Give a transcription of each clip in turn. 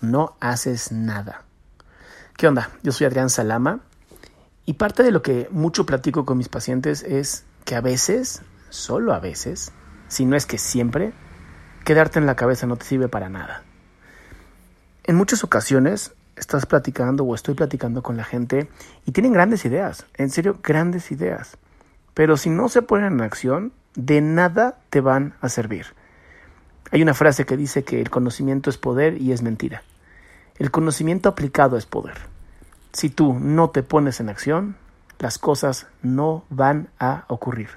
no haces nada. ¿Qué onda? Yo soy Adrián Salama y parte de lo que mucho platico con mis pacientes es que a veces, solo a veces, si no es que siempre, quedarte en la cabeza no te sirve para nada. En muchas ocasiones estás platicando o estoy platicando con la gente y tienen grandes ideas, en serio, grandes ideas. Pero si no se ponen en acción, de nada te van a servir. Hay una frase que dice que el conocimiento es poder y es mentira. El conocimiento aplicado es poder. Si tú no te pones en acción, las cosas no van a ocurrir.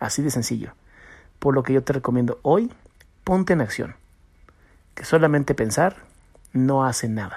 Así de sencillo. Por lo que yo te recomiendo hoy, ponte en acción. Que solamente pensar no hace nada.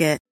It.